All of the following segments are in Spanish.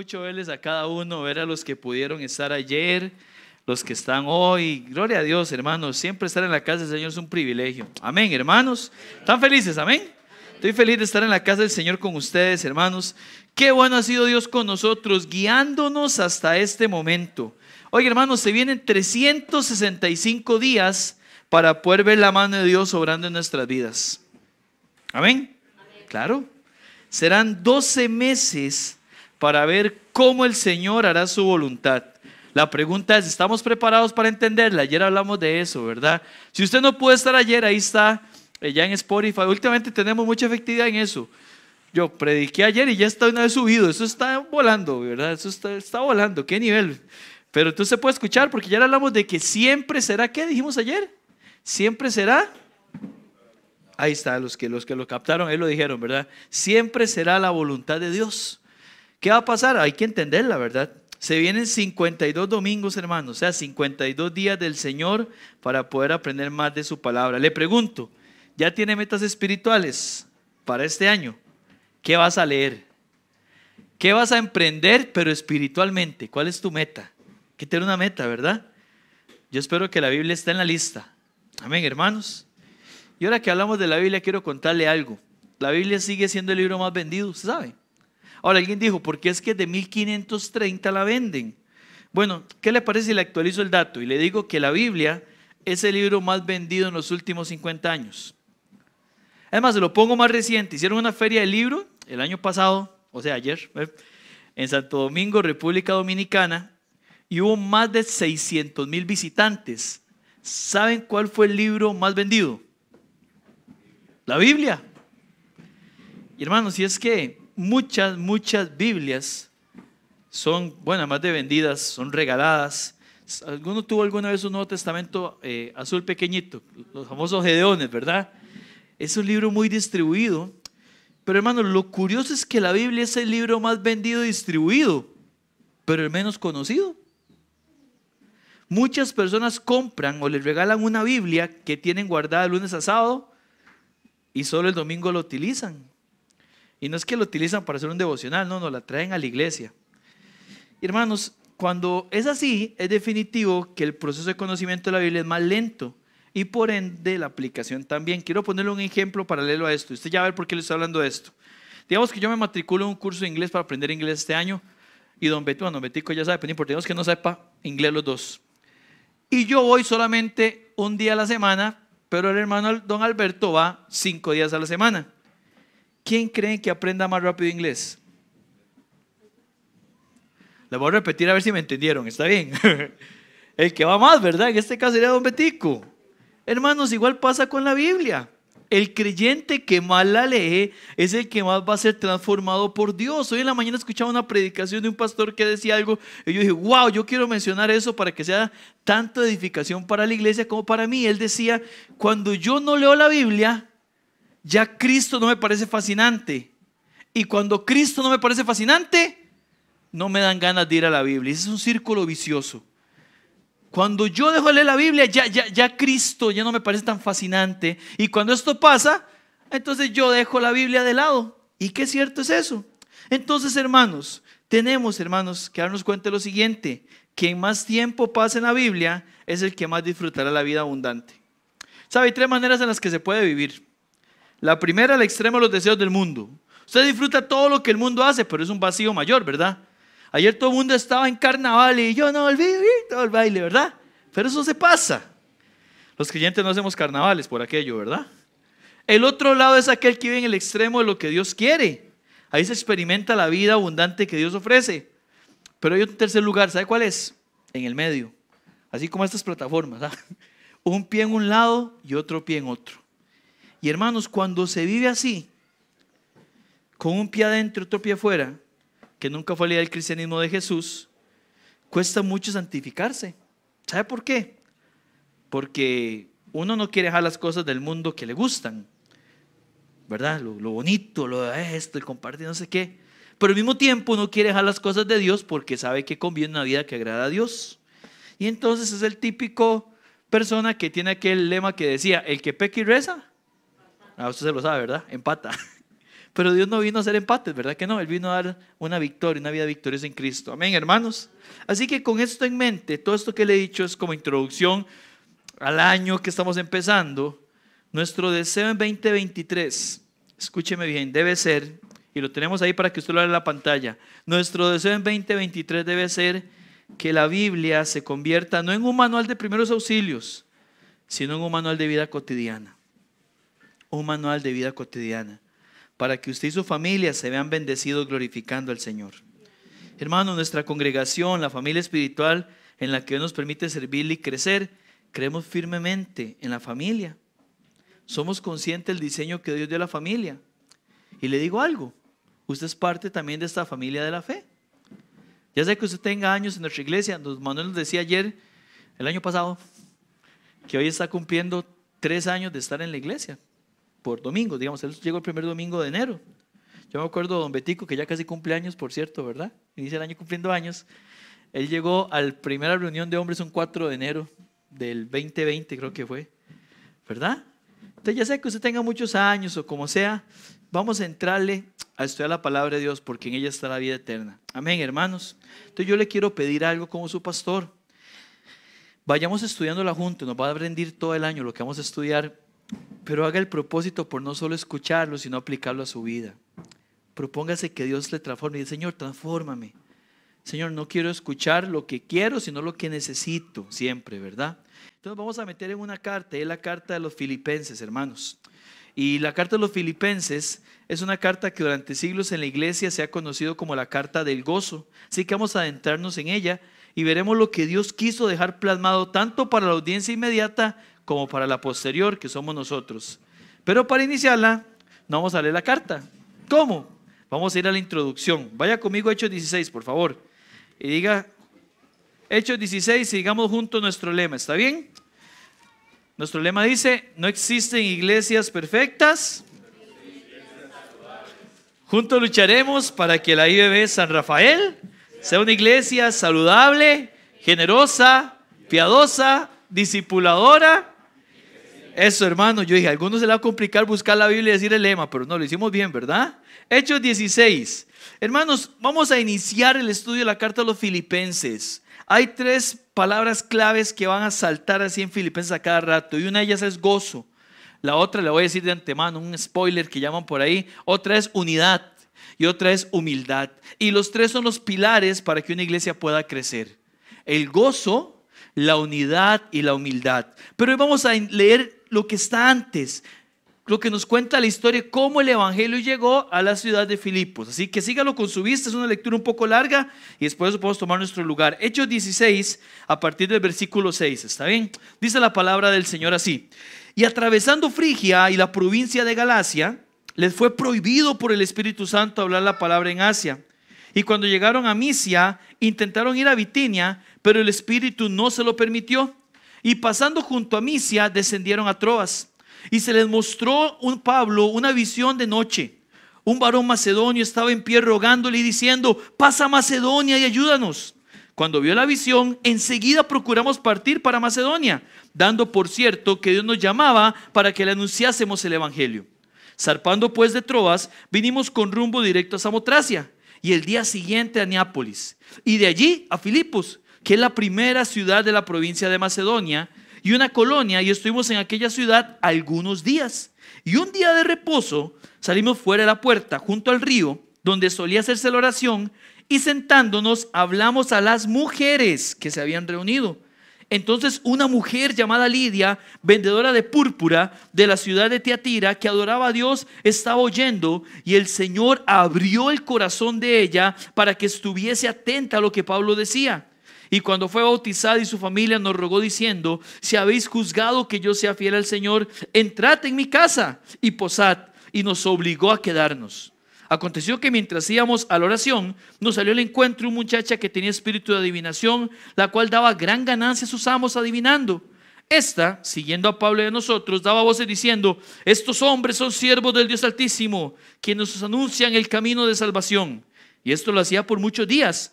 Mucho verles a cada uno, ver a los que pudieron estar ayer, los que están hoy. Gloria a Dios, hermanos. Siempre estar en la casa del Señor es un privilegio. Amén, hermanos. ¿Están felices? Amén. Estoy feliz de estar en la casa del Señor con ustedes, hermanos. Qué bueno ha sido Dios con nosotros, guiándonos hasta este momento. Oye, hermanos, se vienen 365 días para poder ver la mano de Dios obrando en nuestras vidas. Amén. Claro. Serán 12 meses para ver cómo el Señor hará su voluntad. La pregunta es, ¿estamos preparados para entenderla? Ayer hablamos de eso, ¿verdad? Si usted no puede estar ayer, ahí está eh, ya en Spotify. Últimamente tenemos mucha efectividad en eso. Yo prediqué ayer y ya está una vez subido. Eso está volando, ¿verdad? Eso está, está volando. ¿Qué nivel? Pero tú se puede escuchar porque ya hablamos de que siempre será, ¿qué dijimos ayer? Siempre será. Ahí está, los que, los que lo captaron, ahí lo dijeron, ¿verdad? Siempre será la voluntad de Dios. ¿Qué va a pasar? Hay que entenderla, ¿verdad? Se vienen 52 domingos, hermanos, o sea, 52 días del Señor para poder aprender más de su palabra. Le pregunto, ¿Ya tiene metas espirituales para este año? ¿Qué vas a leer? ¿Qué vas a emprender, pero espiritualmente? ¿Cuál es tu meta? Que tener una meta, ¿verdad? Yo espero que la Biblia esté en la lista. Amén, hermanos. Y ahora que hablamos de la Biblia, quiero contarle algo. La Biblia sigue siendo el libro más vendido, ¿usted sabe? Ahora alguien dijo, ¿por qué es que de 1530 la venden? Bueno, ¿qué le parece si le actualizo el dato? Y le digo que la Biblia es el libro más vendido en los últimos 50 años. Además, se lo pongo más reciente. Hicieron una feria del libro el año pasado, o sea, ayer, en Santo Domingo, República Dominicana, y hubo más de 600 mil visitantes. ¿Saben cuál fue el libro más vendido? La Biblia. Y hermanos, si es que muchas, muchas Biblias son, bueno, además de vendidas, son regaladas. ¿Alguno tuvo alguna vez un Nuevo Testamento eh, azul pequeñito? Los famosos Gedeones, ¿verdad? Es un libro muy distribuido. Pero hermanos, lo curioso es que la Biblia es el libro más vendido y distribuido, pero el menos conocido. Muchas personas compran o les regalan una Biblia que tienen guardada lunes a sábado y solo el domingo lo utilizan. Y no es que lo utilizan para hacer un devocional, no, no, la traen a la iglesia. hermanos, cuando es así, es definitivo que el proceso de conocimiento de la Biblia es más lento y por ende la aplicación también. Quiero ponerle un ejemplo paralelo a esto. Usted ya va a ver por qué le estoy hablando de esto. Digamos que yo me matriculo en un curso de inglés para aprender inglés este año y don Beto, bueno, Betico ya sabe, pero por que no sepa inglés los dos. Y yo voy solamente un día a la semana, pero el hermano don Alberto va cinco días a la semana. ¿Quién cree que aprenda más rápido inglés? Le voy a repetir a ver si me entendieron, ¿está bien? el que va más, ¿verdad? En este caso sería don Betico. Hermanos, igual pasa con la Biblia. El creyente que más la lee es el que más va a ser transformado por Dios. Hoy en la mañana escuchaba una predicación de un pastor que decía algo y yo dije, wow, yo quiero mencionar eso para que sea tanto edificación para la iglesia como para mí. Él decía, cuando yo no leo la Biblia, ya Cristo no me parece fascinante. Y cuando Cristo no me parece fascinante, no me dan ganas de ir a la Biblia. Ese es un círculo vicioso. Cuando yo dejo de leer la Biblia, ya, ya, ya Cristo ya no me parece tan fascinante. Y cuando esto pasa, entonces yo dejo la Biblia de lado. ¿Y qué cierto es eso? Entonces, hermanos, tenemos, hermanos, que darnos cuenta de lo siguiente. Quien más tiempo pasa en la Biblia es el que más disfrutará la vida abundante. ¿Sabe? Hay tres maneras en las que se puede vivir. La primera, al extremo de los deseos del mundo. Usted disfruta todo lo que el mundo hace, pero es un vacío mayor, ¿verdad? Ayer todo el mundo estaba en carnaval y yo no olvidé todo el baile, ¿verdad? Pero eso se pasa. Los creyentes no hacemos carnavales por aquello, ¿verdad? El otro lado es aquel que vive en el extremo de lo que Dios quiere. Ahí se experimenta la vida abundante que Dios ofrece. Pero hay un tercer lugar, ¿sabe cuál es? En el medio. Así como estas plataformas. ¿ah? Un pie en un lado y otro pie en otro. Y hermanos, cuando se vive así, con un pie adentro otro pie afuera, que nunca fue la idea del cristianismo de Jesús, cuesta mucho santificarse. ¿Sabe por qué? Porque uno no quiere dejar las cosas del mundo que le gustan, ¿verdad? Lo, bonito, lo de esto, el compartir, no sé qué. Pero al mismo tiempo uno quiere dejar las cosas de Dios porque sabe que conviene una vida que agrada a Dios. Y entonces es el típico persona que tiene aquel lema que decía, el que peca y reza, ah, usted se lo sabe, ¿verdad? Empata. Pero Dios no vino a hacer empates, ¿verdad que no? Él vino a dar una victoria, una vida victoriosa en Cristo. Amén, hermanos. Así que con esto en mente, todo esto que le he dicho es como introducción al año que estamos empezando. Nuestro deseo en 2023, escúcheme bien, debe ser, y lo tenemos ahí para que usted lo vea en la pantalla, nuestro deseo en 2023 debe ser que la Biblia se convierta no en un manual de primeros auxilios, sino en un manual de vida cotidiana. Un manual de vida cotidiana para que usted y su familia se vean bendecidos glorificando al Señor. Hermano, nuestra congregación, la familia espiritual en la que Dios nos permite servirle y crecer, creemos firmemente en la familia. Somos conscientes del diseño que Dios dio a la familia. Y le digo algo, usted es parte también de esta familia de la fe. Ya sé que usted tenga años en nuestra iglesia, Manuel nos decía ayer, el año pasado, que hoy está cumpliendo tres años de estar en la iglesia por domingo, digamos, él llegó el primer domingo de enero. Yo me acuerdo de don Betico, que ya casi cumple años, por cierto, ¿verdad? Inicia el año cumpliendo años. Él llegó a la primera reunión de hombres un 4 de enero del 2020, creo que fue, ¿verdad? Entonces ya sé que usted tenga muchos años o como sea, vamos a entrarle a estudiar la palabra de Dios porque en ella está la vida eterna. Amén, hermanos. Entonces yo le quiero pedir algo como su pastor. Vayamos estudiándola juntos, nos va a rendir todo el año lo que vamos a estudiar pero haga el propósito por no solo escucharlo, sino aplicarlo a su vida. Propóngase que Dios le transforme y dice, Señor, transfórmame. Señor, no quiero escuchar lo que quiero, sino lo que necesito siempre, ¿verdad? Entonces vamos a meter en una carta, es la carta de los filipenses, hermanos. Y la carta de los filipenses es una carta que durante siglos en la iglesia se ha conocido como la carta del gozo. Así que vamos a adentrarnos en ella y veremos lo que Dios quiso dejar plasmado tanto para la audiencia inmediata como para la posterior, que somos nosotros. Pero para iniciarla, no vamos a leer la carta. ¿Cómo? Vamos a ir a la introducción. Vaya conmigo Hechos 16, por favor. Y diga, Hechos 16, sigamos juntos nuestro lema. ¿Está bien? Nuestro lema dice, no existen iglesias perfectas. Juntos lucharemos para que la IBB San Rafael sea una iglesia saludable, generosa, piadosa, discipuladora eso, hermano, yo dije, a algunos se le va a complicar buscar la Biblia y decir el lema, pero no, lo hicimos bien, ¿verdad? Hechos 16. Hermanos, vamos a iniciar el estudio de la carta a los filipenses. Hay tres palabras claves que van a saltar así en Filipenses a cada rato, y una de ellas es gozo. La otra, le voy a decir de antemano, un spoiler que llaman por ahí, otra es unidad y otra es humildad. Y los tres son los pilares para que una iglesia pueda crecer. El gozo, la unidad y la humildad. Pero hoy vamos a leer lo que está antes, lo que nos cuenta la historia, cómo el Evangelio llegó a la ciudad de Filipos. Así que sígalo con su vista, es una lectura un poco larga y después podemos tomar nuestro lugar. Hechos 16, a partir del versículo 6, ¿está bien? Dice la palabra del Señor así. Y atravesando Frigia y la provincia de Galacia, les fue prohibido por el Espíritu Santo hablar la palabra en Asia. Y cuando llegaron a Misia, intentaron ir a Bitinia, pero el Espíritu no se lo permitió. Y pasando junto a Misia, descendieron a Troas. Y se les mostró un Pablo una visión de noche. Un varón macedonio estaba en pie rogándole y diciendo, pasa a Macedonia y ayúdanos. Cuando vio la visión, enseguida procuramos partir para Macedonia, dando por cierto que Dios nos llamaba para que le anunciásemos el Evangelio. Zarpando pues de Troas, vinimos con rumbo directo a Samotracia y el día siguiente a Neápolis y de allí a Filipos que es la primera ciudad de la provincia de Macedonia, y una colonia, y estuvimos en aquella ciudad algunos días. Y un día de reposo salimos fuera de la puerta, junto al río, donde solía hacerse la oración, y sentándonos hablamos a las mujeres que se habían reunido. Entonces una mujer llamada Lidia, vendedora de púrpura de la ciudad de Teatira, que adoraba a Dios, estaba oyendo y el Señor abrió el corazón de ella para que estuviese atenta a lo que Pablo decía. Y cuando fue bautizada y su familia nos rogó diciendo, si habéis juzgado que yo sea fiel al Señor, entrad en mi casa y posad. Y nos obligó a quedarnos. Aconteció que mientras íbamos a la oración, nos salió al encuentro una muchacha que tenía espíritu de adivinación, la cual daba gran ganancia a sus amos adivinando. Esta, siguiendo a Pablo y a nosotros, daba voces diciendo, estos hombres son siervos del Dios Altísimo, quienes nos anuncian el camino de salvación. Y esto lo hacía por muchos días.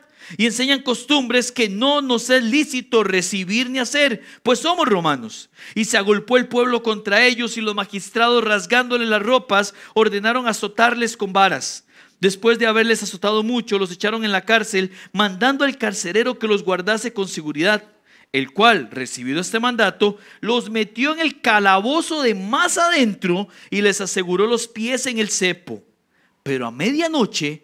y enseñan costumbres que no nos es lícito recibir ni hacer, pues somos romanos. Y se agolpó el pueblo contra ellos y los magistrados rasgándole las ropas ordenaron azotarles con varas. Después de haberles azotado mucho, los echaron en la cárcel, mandando al carcerero que los guardase con seguridad, el cual, recibido este mandato, los metió en el calabozo de más adentro y les aseguró los pies en el cepo. Pero a medianoche,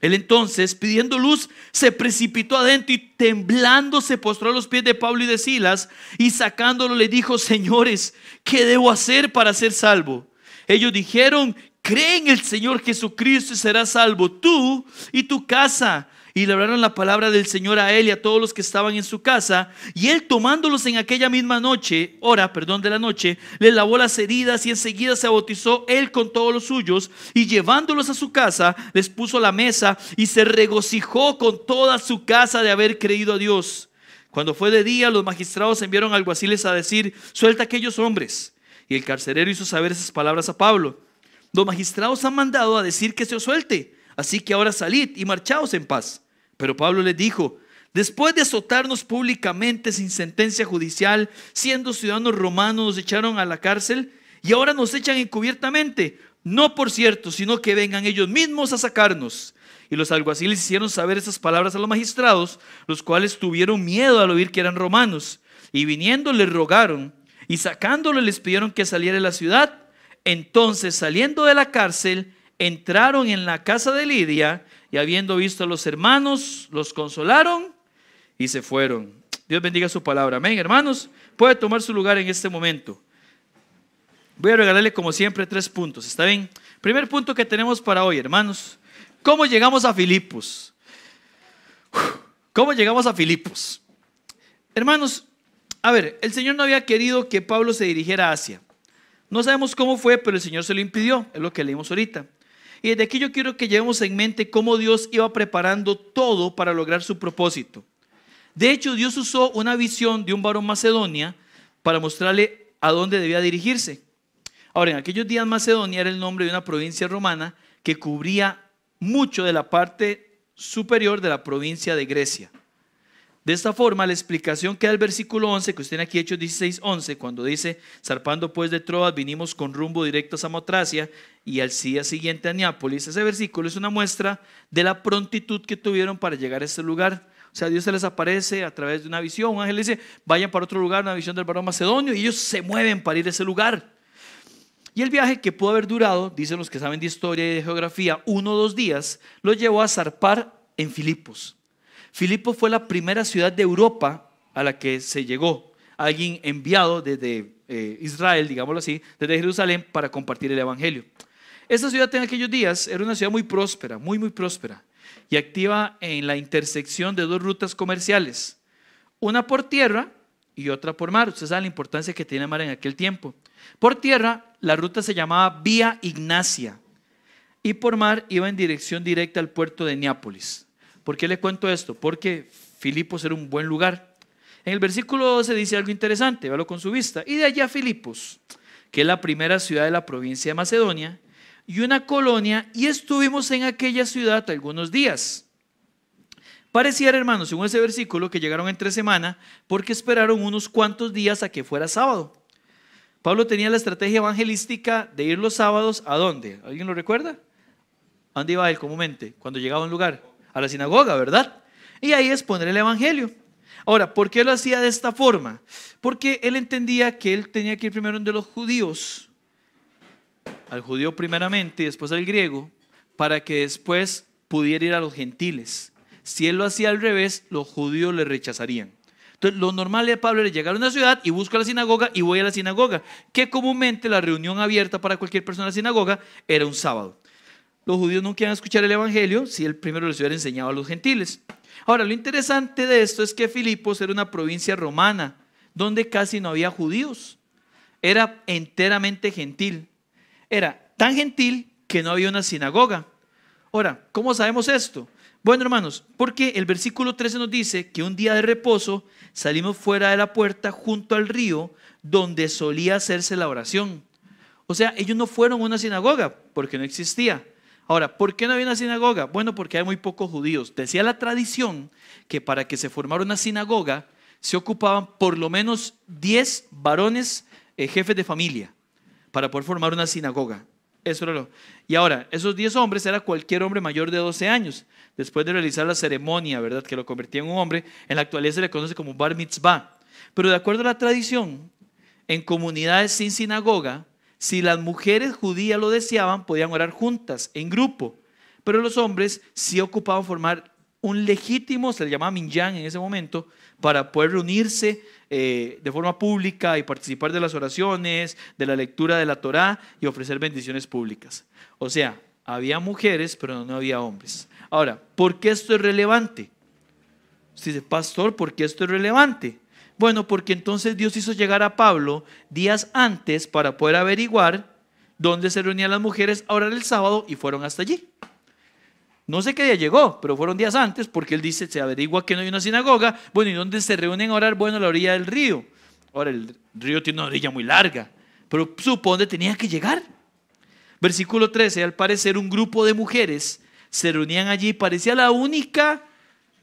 Él entonces, pidiendo luz, se precipitó adentro y temblando se postró a los pies de Pablo y de Silas y sacándolo le dijo, señores, ¿qué debo hacer para ser salvo? Ellos dijeron, cree en el Señor Jesucristo y serás salvo tú y tu casa. Y le hablaron la palabra del Señor a él y a todos los que estaban en su casa. Y él tomándolos en aquella misma noche, hora, perdón, de la noche, le lavó las heridas y enseguida se bautizó él con todos los suyos. Y llevándolos a su casa, les puso la mesa y se regocijó con toda su casa de haber creído a Dios. Cuando fue de día, los magistrados enviaron alguaciles a decir, suelta a aquellos hombres. Y el carcelero hizo saber esas palabras a Pablo. Los magistrados han mandado a decir que se os suelte, así que ahora salid y marchaos en paz. Pero Pablo les dijo, después de azotarnos públicamente sin sentencia judicial, siendo ciudadanos romanos, nos echaron a la cárcel y ahora nos echan encubiertamente, no por cierto, sino que vengan ellos mismos a sacarnos. Y los alguaciles hicieron saber esas palabras a los magistrados, los cuales tuvieron miedo al oír que eran romanos. Y viniendo les rogaron, y sacándolo les pidieron que saliera de la ciudad. Entonces, saliendo de la cárcel, entraron en la casa de Lidia y habiendo visto a los hermanos, los consolaron y se fueron. Dios bendiga su palabra. Amén, hermanos. Puede tomar su lugar en este momento. Voy a regalarle como siempre tres puntos. ¿Está bien? Primer punto que tenemos para hoy, hermanos. ¿Cómo llegamos a Filipos? ¿Cómo llegamos a Filipos? Hermanos, a ver, el Señor no había querido que Pablo se dirigiera a Asia. No sabemos cómo fue, pero el Señor se lo impidió, es lo que leímos ahorita. Y desde aquí yo quiero que llevemos en mente cómo Dios iba preparando todo para lograr su propósito. De hecho, Dios usó una visión de un varón Macedonia para mostrarle a dónde debía dirigirse. Ahora, en aquellos días Macedonia era el nombre de una provincia romana que cubría mucho de la parte superior de la provincia de Grecia. De esta forma, la explicación que da el versículo 11, que usted tiene aquí Hechos 16, 11, cuando dice, zarpando pues de Troas, vinimos con rumbo directo a Samotracia y al día siguiente a Neápolis. Ese versículo es una muestra de la prontitud que tuvieron para llegar a ese lugar. O sea, Dios se les aparece a través de una visión. Un ángel dice, vayan para otro lugar, una visión del varón macedonio, y ellos se mueven para ir a ese lugar. Y el viaje que pudo haber durado, dicen los que saben de historia y de geografía, uno o dos días, lo llevó a zarpar en Filipos. Filipo fue la primera ciudad de Europa a la que se llegó. Alguien enviado desde eh, Israel, digámoslo así, desde Jerusalén para compartir el Evangelio. Esta ciudad en aquellos días era una ciudad muy próspera, muy, muy próspera, y activa en la intersección de dos rutas comerciales, una por tierra y otra por mar. Ustedes saben la importancia que tiene el mar en aquel tiempo. Por tierra, la ruta se llamaba Vía Ignacia, y por mar iba en dirección directa al puerto de Neápolis. ¿Por qué le cuento esto? Porque Filipos era un buen lugar. En el versículo 12 dice algo interesante, véalo con su vista. Y de allá Filipos, que es la primera ciudad de la provincia de Macedonia, y una colonia, y estuvimos en aquella ciudad algunos días. Pareciera, hermanos, según ese versículo, que llegaron entre semana porque esperaron unos cuantos días a que fuera sábado. Pablo tenía la estrategia evangelística de ir los sábados a dónde? ¿Alguien lo recuerda? ¿A dónde iba él comúnmente cuando llegaba a un lugar? A la sinagoga, ¿verdad? Y ahí es poner el evangelio. Ahora, ¿por qué lo hacía de esta forma? Porque él entendía que él tenía que ir primero de los judíos, al judío primeramente y después al griego, para que después pudiera ir a los gentiles. Si él lo hacía al revés, los judíos le rechazarían. Entonces, lo normal de Pablo era llegar a una ciudad y busco la sinagoga y voy a la sinagoga, que comúnmente la reunión abierta para cualquier persona en la sinagoga era un sábado. Los judíos no querían escuchar el evangelio si él primero les hubiera enseñado a los gentiles. Ahora, lo interesante de esto es que Filipos era una provincia romana, donde casi no había judíos. Era enteramente gentil. Era tan gentil que no había una sinagoga. Ahora, ¿cómo sabemos esto? Bueno, hermanos, porque el versículo 13 nos dice que un día de reposo salimos fuera de la puerta junto al río donde solía hacerse la oración. O sea, ellos no fueron a una sinagoga porque no existía. Ahora, ¿por qué no había una sinagoga? Bueno, porque hay muy pocos judíos. Decía la tradición que para que se formara una sinagoga se ocupaban por lo menos 10 varones eh, jefes de familia para poder formar una sinagoga. Eso era lo. Y ahora, esos 10 hombres era cualquier hombre mayor de 12 años. Después de realizar la ceremonia, ¿verdad? Que lo convertía en un hombre, en la actualidad se le conoce como bar mitzvah. Pero de acuerdo a la tradición, en comunidades sin sinagoga, si las mujeres judías lo deseaban, podían orar juntas, en grupo. Pero los hombres sí ocupaban formar un legítimo, se le llamaba minyan en ese momento, para poder reunirse eh, de forma pública y participar de las oraciones, de la lectura de la Torá y ofrecer bendiciones públicas. O sea, había mujeres, pero no había hombres. Ahora, ¿por qué esto es relevante? Usted dice, pastor, ¿por qué esto es relevante? Bueno, porque entonces Dios hizo llegar a Pablo días antes para poder averiguar dónde se reunían las mujeres a orar el sábado y fueron hasta allí. No sé qué día llegó, pero fueron días antes porque él dice, se averigua que no hay una sinagoga. Bueno, ¿y dónde se reúnen a orar? Bueno, a la orilla del río. Ahora, el río tiene una orilla muy larga, pero supone tenía que llegar. Versículo 13, al parecer un grupo de mujeres se reunían allí, parecía la única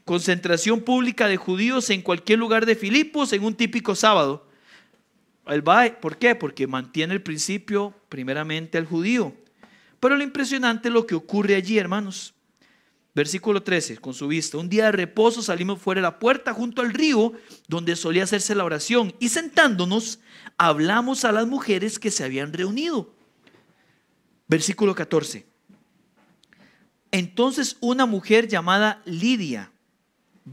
concentración pública de judíos en cualquier lugar de Filipos en un típico sábado. ¿por qué? Porque mantiene el principio primeramente al judío. Pero lo impresionante es lo que ocurre allí, hermanos. Versículo 13, con su vista. Un día de reposo salimos fuera de la puerta junto al río donde solía hacerse la oración y sentándonos hablamos a las mujeres que se habían reunido. Versículo 14. Entonces una mujer llamada Lidia,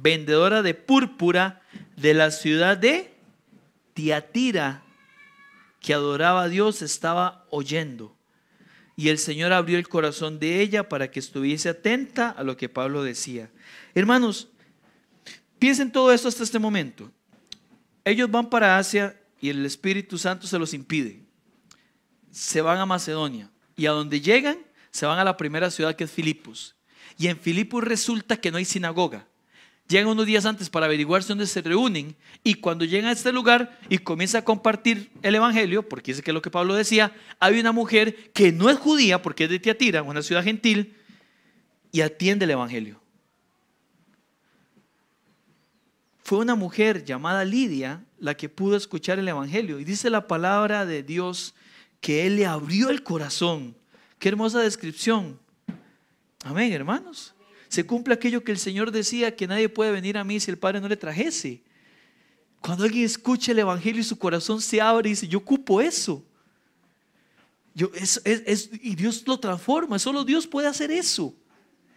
vendedora de púrpura de la ciudad de Tiatira, que adoraba a Dios, estaba oyendo. Y el Señor abrió el corazón de ella para que estuviese atenta a lo que Pablo decía. Hermanos, piensen todo esto hasta este momento. Ellos van para Asia y el Espíritu Santo se los impide. Se van a Macedonia y a donde llegan se van a la primera ciudad que es Filipos. Y en Filipos resulta que no hay sinagoga. Llegan unos días antes para averiguarse dónde se reúnen y cuando llegan a este lugar y comienza a compartir el Evangelio, porque es que es lo que Pablo decía, hay una mujer que no es judía porque es de Tiatira, una ciudad gentil, y atiende el Evangelio. Fue una mujer llamada Lidia la que pudo escuchar el Evangelio y dice la palabra de Dios que Él le abrió el corazón. Qué hermosa descripción. Amén, hermanos se cumple aquello que el Señor decía, que nadie puede venir a mí si el Padre no le trajese. Cuando alguien escucha el Evangelio y su corazón se abre y dice, yo ocupo eso. Yo, es, y Dios lo transforma, solo Dios puede hacer eso.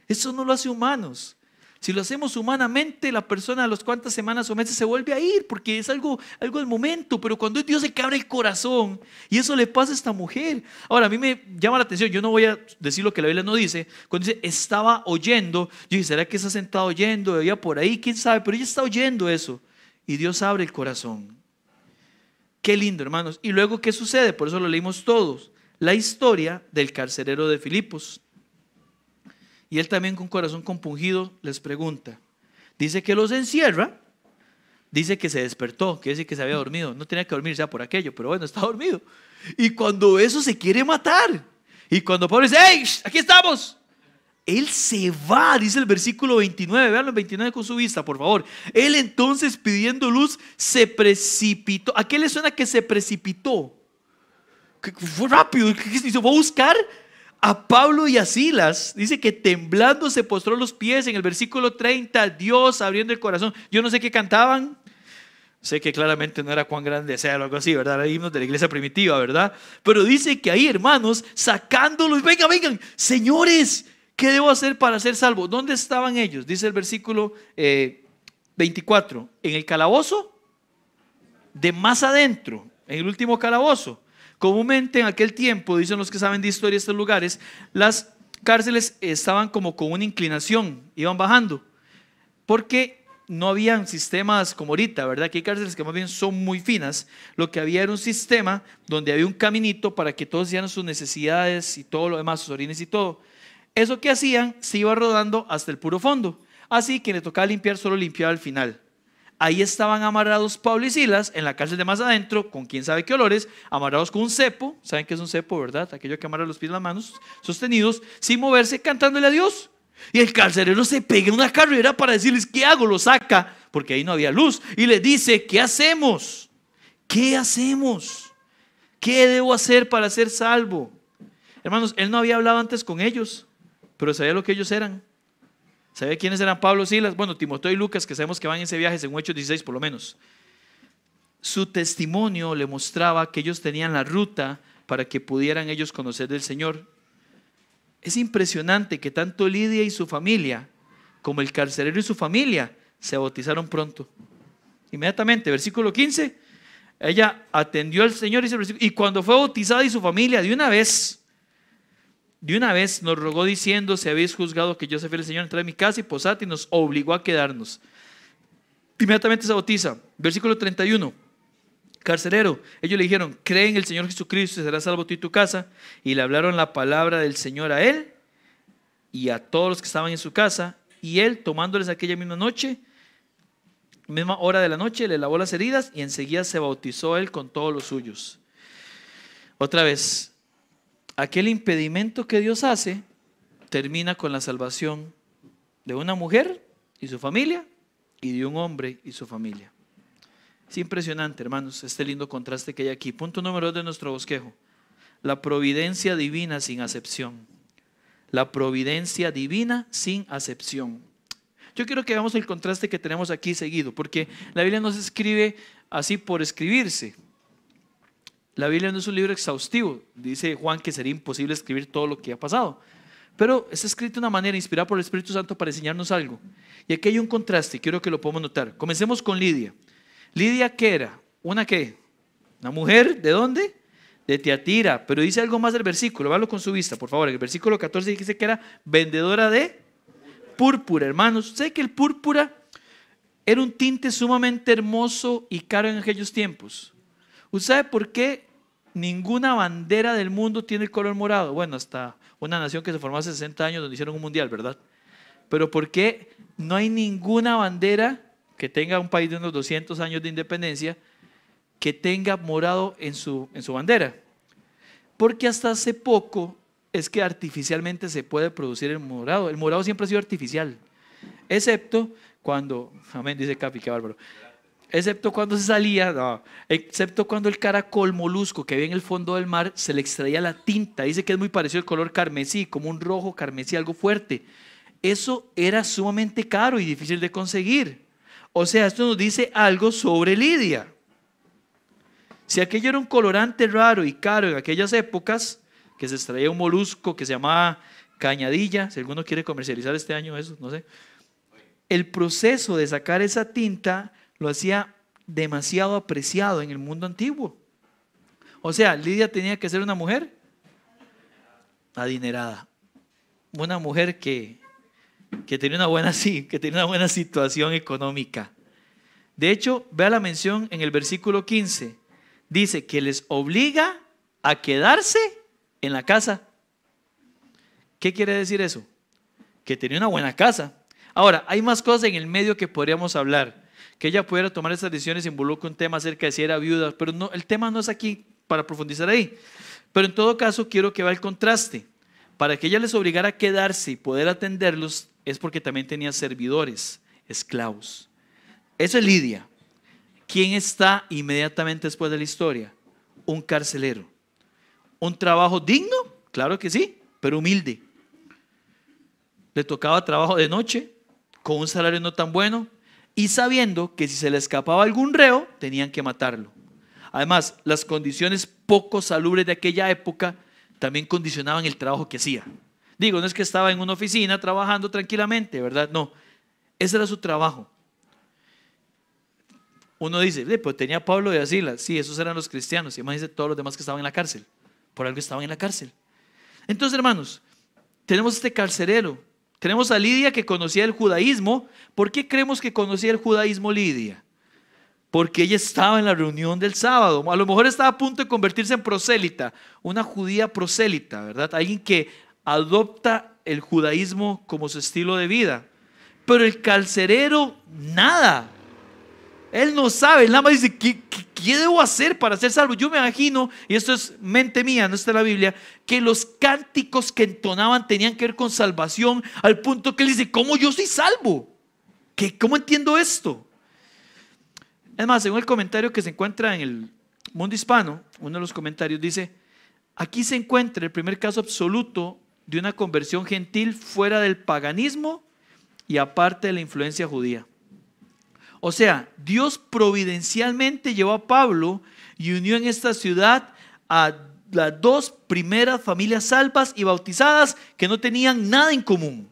Eso no lo hace humanos. Si lo hacemos humanamente, la persona a las cuantas semanas o meses se vuelve a ir porque es algo, algo del momento, pero cuando es Dios se que abre el corazón y eso le pasa a esta mujer. Ahora, a mí me llama la atención, yo no voy a decir lo que la Biblia no dice, cuando dice estaba oyendo, yo dije, ¿será que está sentado oyendo? Veía por ahí, quién sabe, pero ella está oyendo eso y Dios abre el corazón. Qué lindo, hermanos. Y luego, ¿qué sucede? Por eso lo leímos todos. La historia del carcelero de Filipos. Y él también con corazón compungido les pregunta. Dice que los encierra, dice que se despertó, quiere decir que se había dormido. No tenía que dormir ya por aquello, pero bueno, está dormido. Y cuando eso se quiere matar, y cuando Pablo dice, ¡hey! Aquí estamos. Él se va, dice el versículo 29, vean el 29 con su vista, por favor. Él entonces pidiendo luz se precipitó. ¿A qué le suena que se precipitó? Fue rápido, se fue a buscar a Pablo y a Silas. Dice que temblando se postró los pies en el versículo 30, Dios abriendo el corazón. Yo no sé qué cantaban, Sé que claramente no era cuán grande sea o algo así, ¿verdad? Era himnos de la iglesia primitiva, ¿verdad? Pero dice que ahí, hermanos, sacándolos, vengan, vengan, señores, ¿qué debo hacer para ser salvo? ¿Dónde estaban ellos? Dice el versículo 24, eh, en el calabozo de más adentro, en el último calabozo. Comúnmente en aquel tiempo, dicen los que saben de historia de estos lugares, las cárceles estaban como con una inclinación, iban bajando, porque no habían sistemas como ahorita, ¿verdad? Que hay cárceles que más bien son muy finas. Lo que había era un sistema donde había un caminito para que todos hicieran sus necesidades y todo lo demás, sus orines y todo. Eso que hacían se iba rodando hasta el puro fondo. Así que le tocaba limpiar, solo limpiaba al final. Ahí estaban amarrados Pablo y Silas en la cárcel de más adentro, con quién sabe qué olores, amarrados con un cepo. ¿Saben qué es un cepo, verdad? Aquello que amarra los pies y las manos, sostenidos, sin moverse, cantándole a Dios. Y el carcelero se pega en una carrera para decirles, ¿qué hago? Lo saca, porque ahí no había luz. Y le dice, ¿qué hacemos? ¿Qué hacemos? ¿Qué debo hacer para ser salvo? Hermanos, él no había hablado antes con ellos, pero sabía lo que ellos eran. ¿Sabía quiénes eran Pablo, Silas? Bueno, Timoteo y Lucas, que sabemos que van en ese viaje, en Hechos 16 por lo menos. Su testimonio le mostraba que ellos tenían la ruta para que pudieran ellos conocer del Señor. Es impresionante que tanto Lidia y su familia como el carcelero y su familia se bautizaron pronto. Inmediatamente, versículo 15, ella atendió al Señor y cuando fue bautizada y su familia, de una vez, de una vez nos rogó diciendo, si habéis juzgado que yo soy el Señor, entrad en mi casa y posad y nos obligó a quedarnos. Inmediatamente se bautiza. Versículo 31 carcelero. Ellos le dijeron, cree en el Señor Jesucristo y serás salvo tú y tu casa. Y le hablaron la palabra del Señor a él y a todos los que estaban en su casa. Y él, tomándoles aquella misma noche, misma hora de la noche, le lavó las heridas y enseguida se bautizó él con todos los suyos. Otra vez, aquel impedimento que Dios hace termina con la salvación de una mujer y su familia y de un hombre y su familia. Es impresionante, hermanos, este lindo contraste que hay aquí. Punto número dos de nuestro bosquejo. La providencia divina sin acepción. La providencia divina sin acepción. Yo quiero que veamos el contraste que tenemos aquí seguido, porque la Biblia no se escribe así por escribirse. La Biblia no es un libro exhaustivo. Dice Juan que sería imposible escribir todo lo que ha pasado. Pero es escrito de una manera inspirada por el Espíritu Santo para enseñarnos algo. Y aquí hay un contraste, quiero que lo podamos notar. Comencemos con Lidia. Lidia, ¿qué era? ¿Una qué? ¿Una mujer? ¿De dónde? De Teatira. Pero dice algo más del versículo. Válo con su vista, por favor. El versículo 14 dice que era vendedora de púrpura, hermanos. ¿Sé que el púrpura era un tinte sumamente hermoso y caro en aquellos tiempos? ¿Usted sabe por qué ninguna bandera del mundo tiene el color morado? Bueno, hasta una nación que se formó hace 60 años donde hicieron un mundial, ¿verdad? Pero ¿por qué no hay ninguna bandera que tenga un país de unos 200 años de independencia, que tenga morado en su, en su bandera. Porque hasta hace poco es que artificialmente se puede producir el morado. El morado siempre ha sido artificial, excepto cuando, amén, dice Capi, qué bárbaro. Excepto cuando se salía, excepto cuando el caracol molusco que ve en el fondo del mar se le extraía la tinta. Dice que es muy parecido al color carmesí, como un rojo carmesí, algo fuerte. Eso era sumamente caro y difícil de conseguir. O sea, esto nos dice algo sobre Lidia. Si aquello era un colorante raro y caro en aquellas épocas, que se extraía un molusco que se llamaba cañadilla, si alguno quiere comercializar este año eso, no sé. El proceso de sacar esa tinta lo hacía demasiado apreciado en el mundo antiguo. O sea, Lidia tenía que ser una mujer adinerada, una mujer que que tenía una buena, sí, que tenía una buena situación económica. De hecho, vea la mención en el versículo 15. Dice que les obliga a quedarse en la casa. ¿Qué quiere decir eso? Que tenía una buena casa. Ahora, hay más cosas en el medio que podríamos hablar. Que ella pudiera tomar esas decisiones involucra un tema acerca de si era viuda, pero no, el tema no es aquí para profundizar ahí. Pero en todo caso, quiero que vea el contraste. para que ella les obligara a quedarse y poder atenderlos es porque también tenía servidores, esclavos. Eso es Lidia. ¿Quién está inmediatamente después de la historia? Un carcelero. ¿Un trabajo digno? Claro que sí, pero humilde. Le tocaba trabajo de noche, con un salario no tan bueno, y sabiendo que si se le escapaba algún reo, tenían que matarlo. Además, las condiciones poco salubres de aquella época también condicionaban el trabajo que hacía. Digo, no es que estaba en una oficina trabajando tranquilamente, ¿verdad? No, ese era su trabajo. Uno dice, pues tenía Pablo de Asila, sí, esos eran los cristianos, y imagínense todos los demás que estaban en la cárcel, por algo estaban en la cárcel. Entonces, hermanos, tenemos este carcelero, tenemos a Lidia que conocía el judaísmo. ¿Por qué creemos que conocía el judaísmo Lidia? Porque ella estaba en la reunión del sábado. A lo mejor estaba a punto de convertirse en prosélita, una judía prosélita, ¿verdad? Alguien que adopta el judaísmo como su estilo de vida. Pero el carcelero, nada. Él no sabe, él nada más dice, ¿qué, ¿qué, debo hacer para ser salvo? Yo me imagino, y esto es mente mía, no está en la Biblia, que los cánticos que entonaban tenían que ver con salvación, al punto que él dice, ¿cómo yo soy salvo? ¿Qué, ¿Cómo entiendo esto? Es más, según el comentario que se encuentra en el mundo hispano, uno de los comentarios dice, aquí se encuentra el primer caso absoluto de una conversión gentil fuera del paganismo y aparte de la influencia judía. O sea, Dios providencialmente llevó a Pablo y unió en esta ciudad a las dos primeras familias salvas y bautizadas que no tenían nada en común.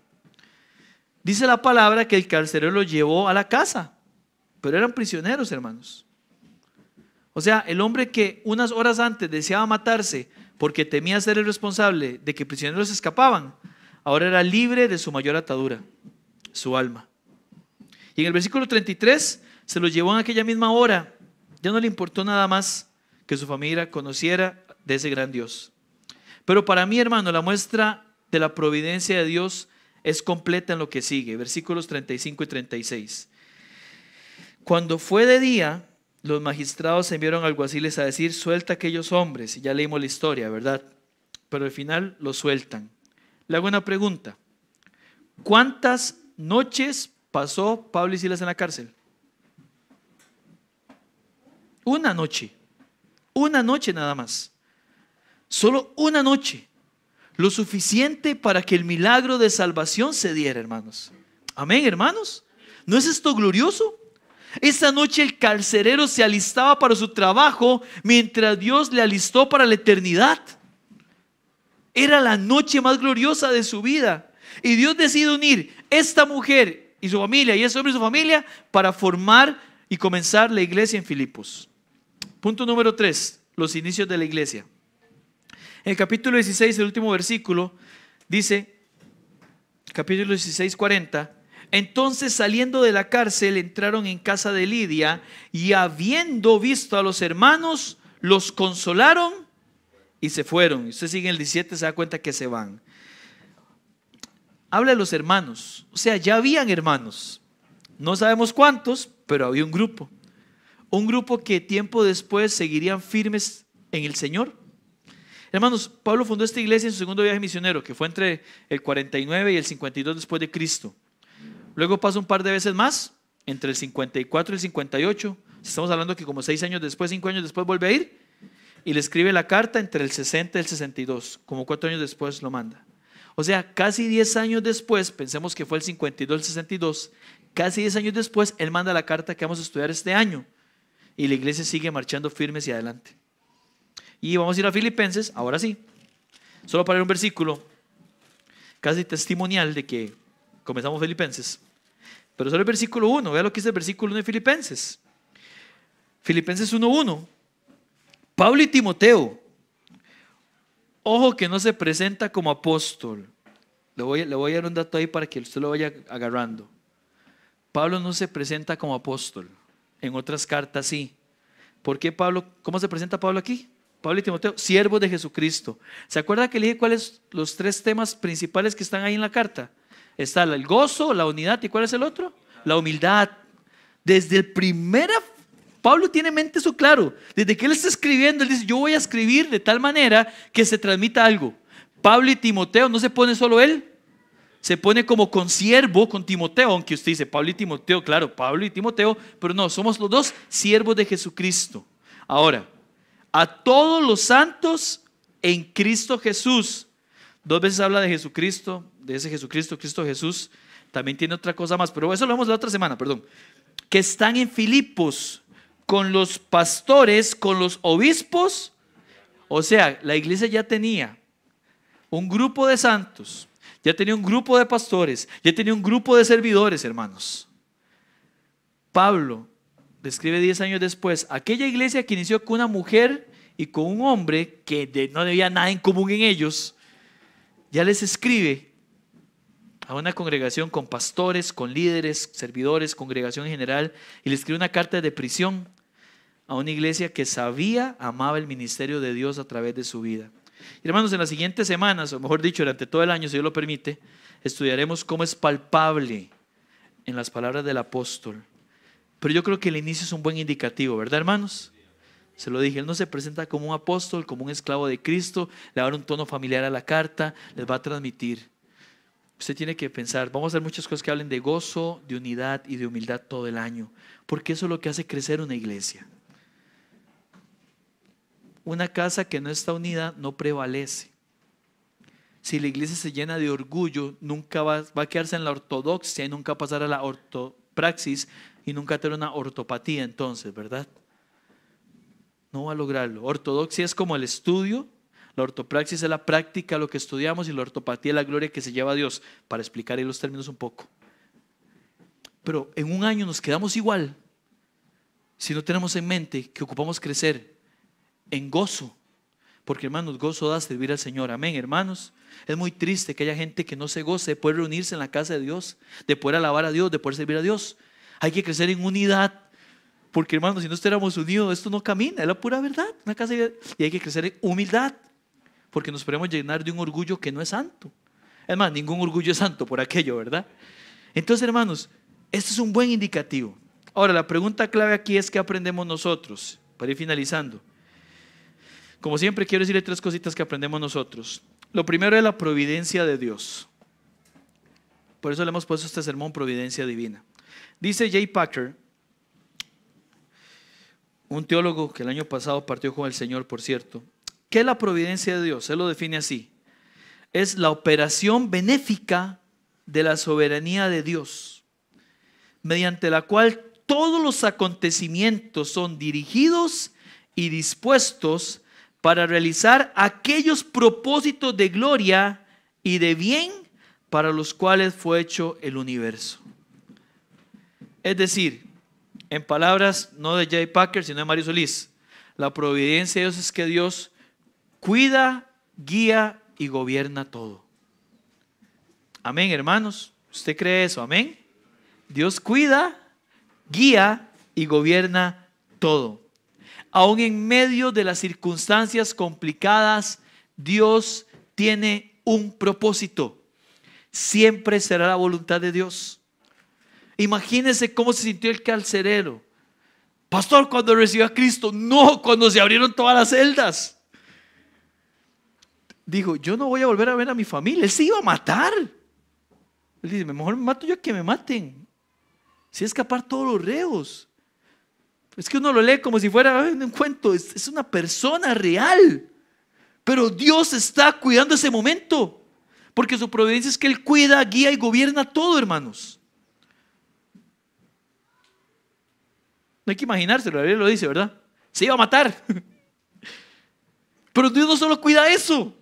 Dice la palabra que el carcelero lo llevó a la casa, pero eran prisioneros, hermanos. O sea, el hombre que unas horas antes deseaba matarse porque temía ser el responsable de que prisioneros escapaban, ahora era libre de su mayor atadura, su alma. Y en el versículo 33 se lo llevó en aquella misma hora. Ya no le importó nada más que su familia conociera de ese gran Dios. Pero para mí, hermano, la muestra de la providencia de Dios es completa en lo que sigue, versículos 35 y 36. Cuando fue de día, los magistrados enviaron alguaciles a decir, suelta a aquellos hombres. Y ya leímos la historia, ¿verdad? Pero al final los sueltan. Le hago una pregunta. ¿Cuántas noches pasó Pablo y Silas en la cárcel? Una noche. Una noche nada más. Solo una noche. Lo suficiente para que el milagro de salvación se diera, hermanos. Amén, hermanos. ¿No es esto glorioso? Esa noche el carcerero se alistaba para su trabajo mientras Dios le alistó para la eternidad. Era la noche más gloriosa de su vida. Y Dios decide unir esta mujer y su familia y ese hombre y su familia para formar y comenzar la iglesia en Filipos. Punto número 3, los inicios de la iglesia. En el capítulo 16, el último versículo, dice, capítulo 16, 40, entonces saliendo de la cárcel entraron en casa de Lidia y habiendo visto a los hermanos, los consolaron y se fueron. Usted sigue en el 17, se da cuenta que se van habla de los hermanos. O sea, ya habían hermanos. No sabemos cuántos, pero había un grupo. Un grupo que tiempo después seguirían firmes en el Señor. Hermanos, Pablo fundó esta iglesia en su segundo viaje misionero, que fue entre el 49 y el 52 después de Cristo. Luego pasó un par de veces más, entre el 54 y el 58. Estamos hablando que como seis años después, cinco años después vuelve a ir y le escribe la carta entre el 60 y el 62. Como cuatro años después lo manda. O sea, casi 10 años después, pensemos que fue el 52, el 62, casi 10 años después, él manda la carta que vamos a estudiar este año. Y la iglesia sigue marchando firmes y adelante. Y vamos a ir a Filipenses, ahora sí. Solo para leer un versículo casi testimonial de que comenzamos Filipenses. Pero solo el versículo 1, vea lo que dice el versículo 1 de Filipenses. Filipenses 1.1. Pablo y Timoteo, Ojo que no se presenta como apóstol. Le voy, a dar un dato ahí para que usted lo vaya agarrando. Pablo no se presenta como apóstol. En otras cartas sí. ¿Por qué Pablo? ¿Cómo se presenta Pablo aquí? Pablo y Timoteo, siervos de Jesucristo. ¿Se acuerda que le dije cuáles los tres temas principales que están ahí en la carta? Está el gozo, la unidad y ¿cuál es el otro? La humildad. Desde el primera Pablo tiene mente eso claro. Desde que él está escribiendo, él dice, yo voy a escribir de tal manera que se transmita algo. Pablo y Timoteo, no se pone solo él, se pone como consiervo con Timoteo, aunque usted dice Pablo y Timoteo, claro, Pablo y Timoteo, pero no, somos los dos siervos de Jesucristo. Ahora, a todos los santos en Cristo Jesús. Dos veces habla de Jesucristo, de ese Jesucristo, Cristo Jesús. También tiene otra cosa más, pero eso lo vemos la otra semana, perdón. Que están en Filipos con los pastores, con los obispos. O sea, la iglesia ya tenía un grupo de santos, ya tenía un grupo de pastores, ya tenía un grupo de servidores, hermanos. Pablo describe 10 años después, aquella iglesia que inició con una mujer y con un hombre que no había nada en común en ellos, ya les escribe a una congregación con pastores, con líderes, servidores, congregación en general, y le escribe una carta de prisión a una iglesia que sabía, amaba el ministerio de Dios a través de su vida. Hermanos, en las siguientes semanas, o mejor dicho, durante todo el año, si Dios lo permite, estudiaremos cómo es palpable en las palabras del apóstol. Pero yo creo que el inicio es un buen indicativo, ¿verdad, hermanos? Se lo dije, él no se presenta como un apóstol, como un esclavo de Cristo, le va a dar un tono familiar a la carta, les va a transmitir. Usted tiene que pensar, vamos a hacer muchas cosas que hablen de gozo, de unidad y de humildad todo el año, porque eso es lo que hace crecer una iglesia. Una casa que no está unida no prevalece. Si la iglesia se llena de orgullo, nunca va, va a quedarse en la ortodoxia y nunca pasar a la ortopraxis y nunca tener una ortopatía entonces, ¿verdad? No va a lograrlo. Ortodoxia es como el estudio, la ortopraxis es la práctica, lo que estudiamos, y la ortopatía es la gloria que se lleva a Dios, para explicar ahí los términos un poco. Pero en un año nos quedamos igual si no tenemos en mente que ocupamos crecer en gozo. Porque hermanos, gozo da servir al Señor. Amén, hermanos. Es muy triste que haya gente que no se goce de poder reunirse en la casa de Dios, de poder alabar a Dios, de poder servir a Dios. Hay que crecer en unidad, porque hermanos, si no estuviéramos unidos, esto no camina, es la pura verdad. Y hay que crecer en humildad, porque nos podemos llenar de un orgullo que no es santo. Es más, ningún orgullo es santo por aquello, ¿verdad? Entonces, hermanos, esto es un buen indicativo. Ahora, la pregunta clave aquí es qué aprendemos nosotros, para ir finalizando. Como siempre, quiero decirle tres cositas que aprendemos nosotros. Lo primero es la providencia de Dios. Por eso le hemos puesto este sermón Providencia Divina. Dice Jay Packer, un teólogo que el año pasado partió con el Señor, por cierto, ¿qué es la providencia de Dios? Él lo define así. Es la operación benéfica de la soberanía de Dios, mediante la cual todos los acontecimientos son dirigidos y dispuestos para realizar aquellos propósitos de gloria y de bien para los cuales fue hecho el universo. Es decir, en palabras no de Jay Packer, sino de Mario Solís, la providencia de Dios es que Dios cuida, guía y gobierna todo. Amén, hermanos. ¿Usted cree eso? Amén. Dios cuida, guía y gobierna todo. Aún en medio de las circunstancias complicadas, Dios tiene un propósito. Siempre será la voluntad de Dios. Imagínense cómo se sintió el carcelero. Pastor, cuando recibió a Cristo, no, cuando se abrieron todas las celdas. Dijo, yo no voy a volver a ver a mi familia, él se iba a matar. Él dice, mejor me mato yo que me maten. Si escapar todos los reos. Es que uno lo lee como si fuera un cuento, es, una persona real. Pero Dios está cuidando ese momento. Porque su providencia es que Él cuida, guía y gobierna todo, hermanos. No hay que imaginárselo, lo dice, ¿verdad? Se iba a matar. Pero Dios no solo cuida eso,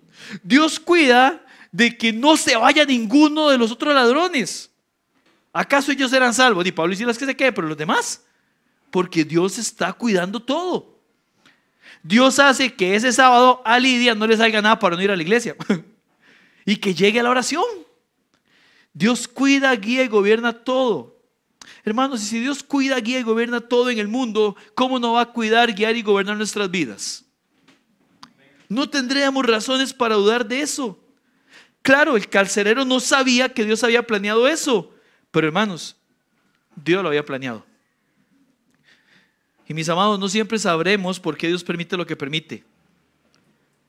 Dios cuida de que no se vaya ninguno de los otros ladrones. ¿Acaso ellos eran salvos? Ni Pablo y las que se quede, pero los demás. Porque Dios está cuidando todo. Dios hace que ese sábado a Lidia no le salga nada para no ir a la iglesia. y que llegue a la oración. Dios cuida, guía y gobierna todo. Hermanos, y si Dios cuida, guía y gobierna todo en el mundo, ¿cómo no va a cuidar, guiar y gobernar nuestras vidas? No tendríamos razones para dudar de eso. Claro, el carcelero no sabía que Dios había planeado eso, pero hermanos, Dios lo había planeado. Y mis amados, no siempre sabremos por qué Dios permite lo que permite.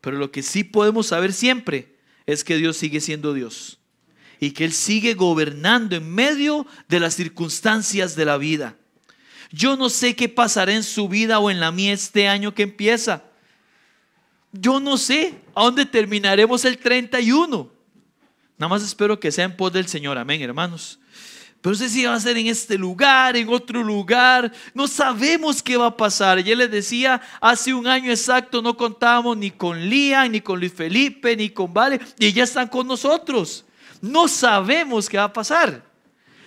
Pero lo que sí podemos saber siempre es que Dios sigue siendo Dios y que Él sigue gobernando en medio de las circunstancias de la vida. Yo no sé qué pasará en su vida o en la mía este año que empieza. Yo no sé a dónde terminaremos el 31. Nada más espero que sea en pos del Señor. Amén, hermanos. Pero no sé va a ser en este lugar, en otro lugar. No sabemos qué va a pasar. Ya les decía, hace un año exacto no contábamos ni con Lía, ni con Luis Felipe, ni con Vale. Y ya están con nosotros. No sabemos qué va a pasar.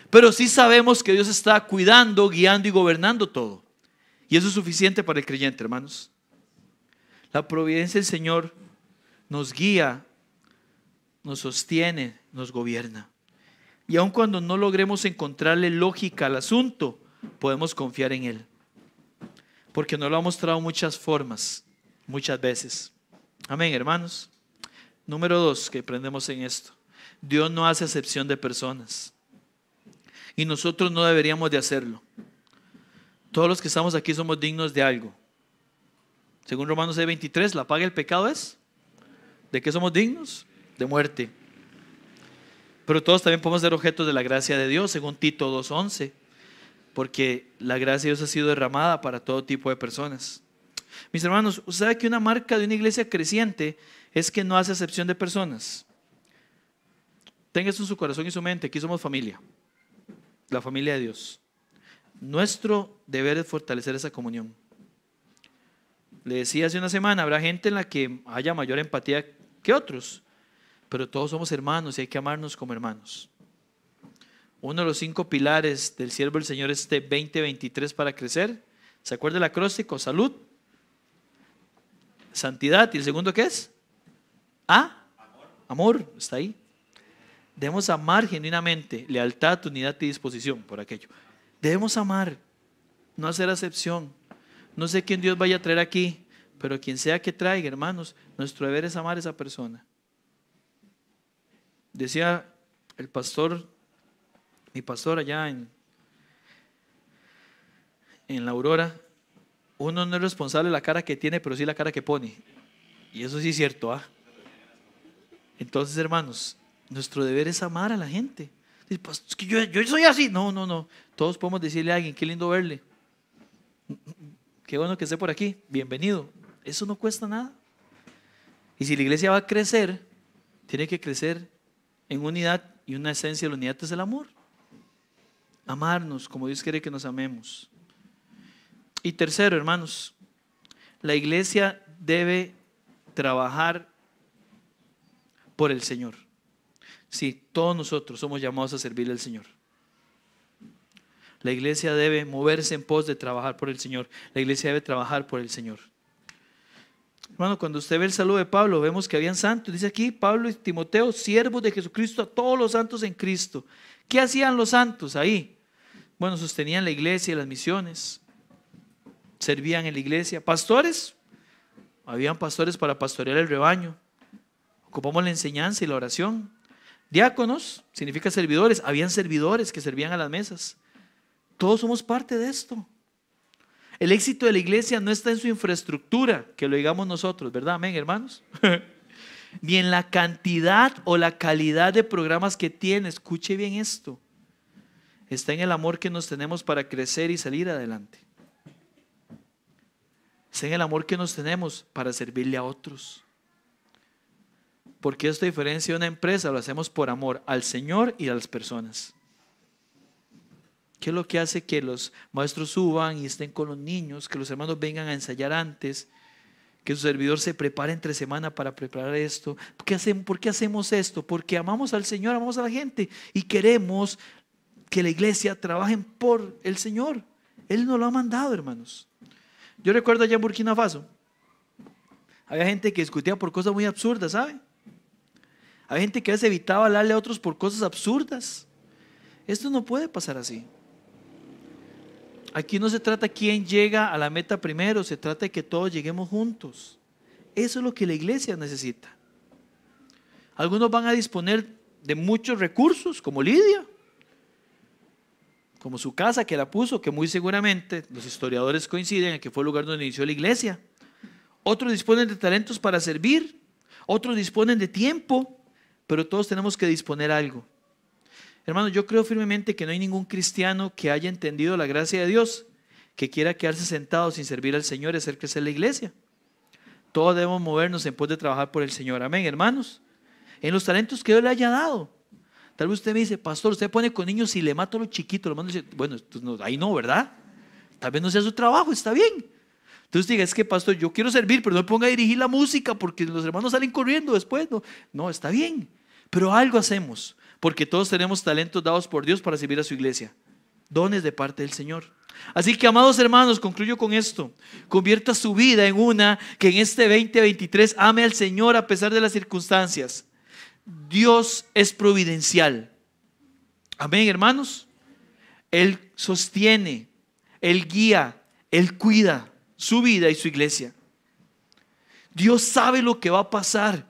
Pero sí sabemos que Dios está cuidando, guiando y gobernando todo. Y eso es suficiente para el creyente, hermanos. La providencia del Señor nos guía, nos sostiene, nos gobierna. Y aun cuando no logremos encontrarle lógica al asunto, podemos confiar en Él. Porque nos lo ha mostrado muchas formas, muchas veces. Amén, hermanos. Número dos que aprendemos en esto. Dios no hace excepción de personas. Y nosotros no deberíamos de hacerlo. Todos los que estamos aquí somos dignos de algo. Según Romanos 23, la paga del pecado es. ¿De qué somos dignos? De muerte. Pero todos también podemos ser objetos de la gracia de Dios, según Tito 2.11, porque la gracia de Dios ha sido derramada para todo tipo de personas. Mis hermanos, ¿usted sabe que una marca de una iglesia creciente es que no hace excepción de personas? Tenga eso en su corazón y su mente, aquí somos familia, la familia de Dios. Nuestro deber es fortalecer esa comunión. Le decía hace una semana, habrá gente en la que haya mayor empatía que otros, pero todos somos hermanos y hay que amarnos como hermanos. Uno de los cinco pilares del siervo del Señor es este 2023 para crecer. ¿Se acuerda el acróstico? Salud, santidad. ¿Y el segundo qué es? ¿Ah? Amor. Amor, está ahí. Debemos amar genuinamente, lealtad, unidad y disposición por aquello. Debemos amar, no hacer acepción. No sé quién Dios vaya a traer aquí, pero quien sea que traiga, hermanos, nuestro deber es amar a esa persona. Decía el pastor, mi pastor allá en, en la aurora, uno no es responsable de la cara que tiene, pero sí la cara que pone. Y eso sí es cierto, ¿ah? Entonces, hermanos, nuestro deber es amar a la gente. Pues, que yo, yo, soy así. No, no, no. Todos podemos decirle a alguien, qué lindo verle. Qué bueno que esté por aquí. Bienvenido. Eso no cuesta nada. Y si la iglesia va a crecer, tiene que crecer en unidad y una esencia de la unidad es el amor. Amarnos como Dios quiere que nos amemos. Y tercero, hermanos, la iglesia debe trabajar por el Señor. Sí, todos nosotros somos llamados a servirle al Señor. La iglesia debe moverse en pos de trabajar por el Señor. La iglesia debe trabajar por el Señor. Hermano, cuando usted ve el saludo de Pablo, vemos que habían santos. Dice aquí Pablo y Timoteo, siervos de Jesucristo, a todos los santos en Cristo. ¿Qué hacían los santos ahí? Bueno, sostenían la iglesia y las misiones. Servían en la iglesia. Pastores, habían pastores para pastorear el rebaño. Ocupamos la enseñanza y la oración. Diáconos, significa servidores. Habían servidores que servían a las mesas. Todos somos parte de esto. El éxito de la iglesia no está en su infraestructura, que lo digamos nosotros, ¿verdad? Amén, hermanos. Ni en la cantidad o la calidad de programas que tiene. Escuche bien esto. Está en el amor que nos tenemos para crecer y salir adelante. Está en el amor que nos tenemos para servirle a otros. Porque esta diferencia de una empresa lo hacemos por amor al Señor y a las personas. ¿Qué es lo que hace que los maestros suban y estén con los niños, que los hermanos vengan a ensayar antes, que su servidor se prepare entre semana para preparar esto? ¿Por qué, hacemos, ¿Por qué hacemos esto? Porque amamos al Señor, amamos a la gente y queremos que la iglesia trabaje por el Señor. Él nos lo ha mandado, hermanos. Yo recuerdo allá en Burkina Faso, había gente que discutía por cosas muy absurdas, ¿sabe? Había gente que a veces evitaba hablarle a otros por cosas absurdas. Esto no puede pasar así. Aquí no se trata quién llega a la meta primero, se trata de que todos lleguemos juntos. Eso es lo que la iglesia necesita. Algunos van a disponer de muchos recursos, como Lidia, como su casa que la puso, que muy seguramente los historiadores coinciden en que fue el lugar donde inició la iglesia. Otros disponen de talentos para servir, otros disponen de tiempo, pero todos tenemos que disponer algo. Hermano, yo creo firmemente que no hay ningún cristiano que haya entendido la gracia de Dios, que quiera quedarse sentado sin servir al Señor y hacer crecer la iglesia. Todos debemos movernos en pos de trabajar por el Señor. Amén, hermanos. En los talentos que Dios le haya dado. Tal vez usted me dice, pastor, usted pone con niños y le mato a los chiquitos. Dice, bueno, ahí no, ¿verdad? Tal vez no sea su trabajo, está bien. Entonces diga, es que pastor, yo quiero servir, pero no me ponga a dirigir la música porque los hermanos salen corriendo después. No, no está bien. Pero algo hacemos, porque todos tenemos talentos dados por Dios para servir a su iglesia. Dones de parte del Señor. Así que, amados hermanos, concluyo con esto. Convierta su vida en una que en este 2023 ame al Señor a pesar de las circunstancias. Dios es providencial. Amén, hermanos. Él sostiene, Él guía, Él cuida su vida y su iglesia. Dios sabe lo que va a pasar.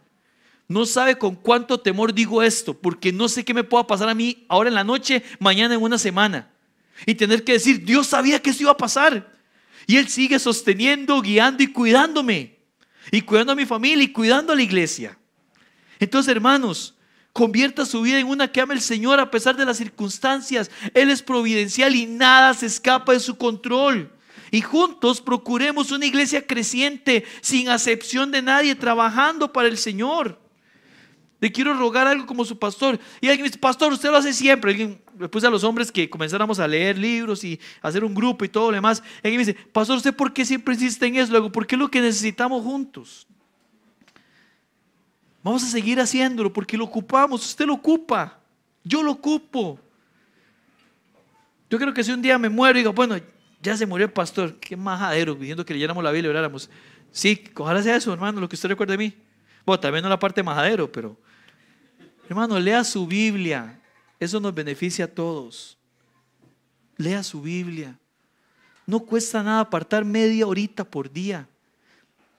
No sabe con cuánto temor digo esto, porque no sé qué me pueda pasar a mí ahora en la noche, mañana en una semana. Y tener que decir, Dios sabía que eso iba a pasar. Y Él sigue sosteniendo, guiando y cuidándome. Y cuidando a mi familia y cuidando a la iglesia. Entonces, hermanos, convierta su vida en una que ama el Señor a pesar de las circunstancias. Él es providencial y nada se escapa de su control. Y juntos procuremos una iglesia creciente, sin acepción de nadie, trabajando para el Señor. Le quiero rogar algo como su pastor. Y alguien dice, pastor, usted lo hace siempre. Alguien le a los hombres que comenzáramos a leer libros y hacer un grupo y todo lo demás. Y alguien me dice, pastor, ¿usted por qué siempre insiste en eso? Luego, porque es lo que necesitamos juntos. Vamos a seguir haciéndolo porque lo ocupamos. Usted lo ocupa. Yo lo ocupo. Yo creo que si un día me muero y digo, bueno, ya se murió el pastor, qué majadero, pidiendo que leyéramos la Biblia y oráramos. Sí, ojalá sea eso, hermano, lo que usted recuerde de mí. Bueno, también no la parte majadero, pero Hermano, lea su Biblia. Eso nos beneficia a todos. Lea su Biblia. No cuesta nada apartar media horita por día.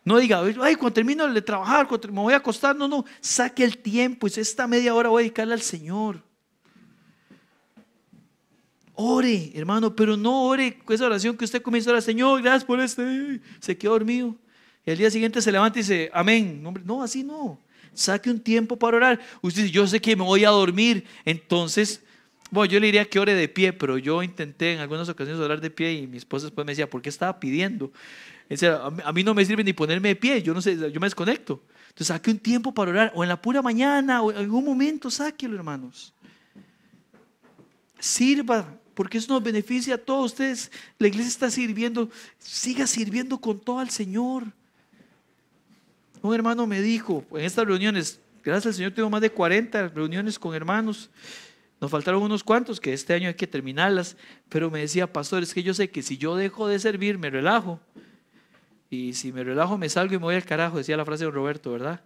No diga, ay, cuando termino de trabajar, me voy a acostar. No, no, saque el tiempo y esta media hora voy a dedicarle al Señor. Ore, hermano, pero no ore con esa oración que usted comienza a orar, Señor, gracias por este. Se quedó dormido. Y al día siguiente se levanta y dice, amén. No, así no. Saque un tiempo para orar. Usted dice, yo sé que me voy a dormir. Entonces, bueno, yo le diría que ore de pie, pero yo intenté en algunas ocasiones orar de pie y mi esposa después me decía, ¿por qué estaba pidiendo? a mí no me sirve ni ponerme de pie, yo no sé, yo me desconecto. Entonces saque un tiempo para orar, o en la pura mañana, o en algún momento, sáquelo, hermanos. Sirva, porque eso nos beneficia a todos ustedes. La iglesia está sirviendo, siga sirviendo con todo al Señor. Un hermano me dijo en estas reuniones, gracias al Señor tengo más de 40 reuniones con hermanos. Nos faltaron unos cuantos que este año hay que terminarlas, pero me decía, pastor, es que yo sé que si yo dejo de servir me relajo. Y si me relajo me salgo y me voy al carajo, decía la frase de Roberto, ¿verdad?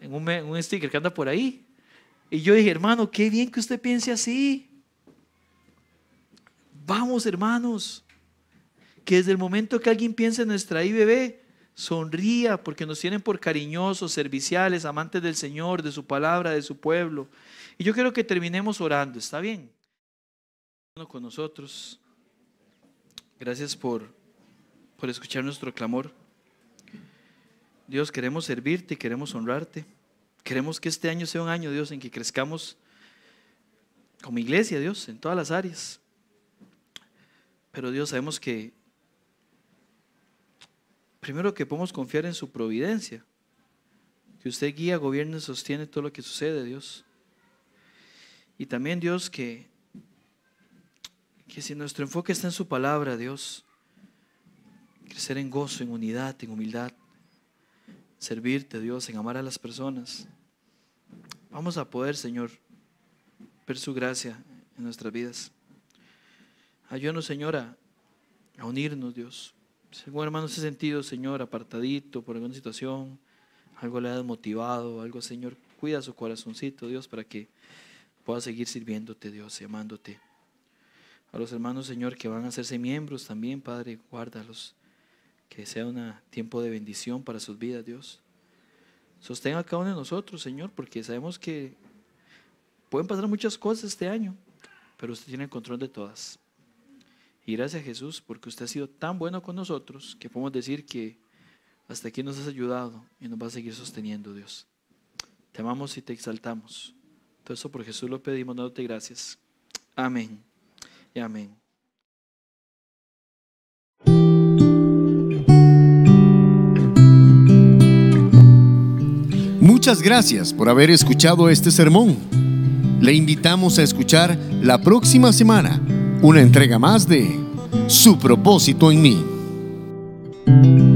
En un, un sticker que anda por ahí. Y yo dije, hermano, qué bien que usted piense así. Vamos, hermanos, que desde el momento que alguien piense en nuestra IBB, sonría porque nos tienen por cariñosos, serviciales, amantes del Señor, de su palabra, de su pueblo. Y yo quiero que terminemos orando, ¿está bien? Con nosotros. Gracias por, por escuchar nuestro clamor. Dios, queremos servirte queremos honrarte. Queremos que este año sea un año, Dios, en que crezcamos como iglesia, Dios, en todas las áreas. Pero Dios, sabemos que primero que podemos confiar en su providencia, que usted guía, gobierna y sostiene todo lo que sucede, Dios. Y también, Dios, que, que si nuestro enfoque está en su palabra, Dios, crecer en gozo, en unidad, en humildad, servirte, Dios, en amar a las personas, vamos a poder, Señor, ver su gracia en nuestras vidas. Ayúdanos, Señor, a unirnos, Dios, si algún hermano se ha sentido, Señor, apartadito por alguna situación, algo le ha desmotivado, algo, Señor, cuida su corazoncito, Dios, para que pueda seguir sirviéndote, Dios, y amándote. A los hermanos, Señor, que van a hacerse miembros también, Padre, guárdalos. Que sea un tiempo de bendición para sus vidas, Dios. Sostenga a cada uno de nosotros, Señor, porque sabemos que pueden pasar muchas cosas este año, pero usted tiene el control de todas. Y gracias a Jesús porque usted ha sido tan bueno con nosotros que podemos decir que hasta aquí nos has ayudado y nos va a seguir sosteniendo Dios. Te amamos y te exaltamos. Todo eso por Jesús lo pedimos, dándote gracias. Amén y amén. Muchas gracias por haber escuchado este sermón. Le invitamos a escuchar la próxima semana una entrega más de Su propósito en mí.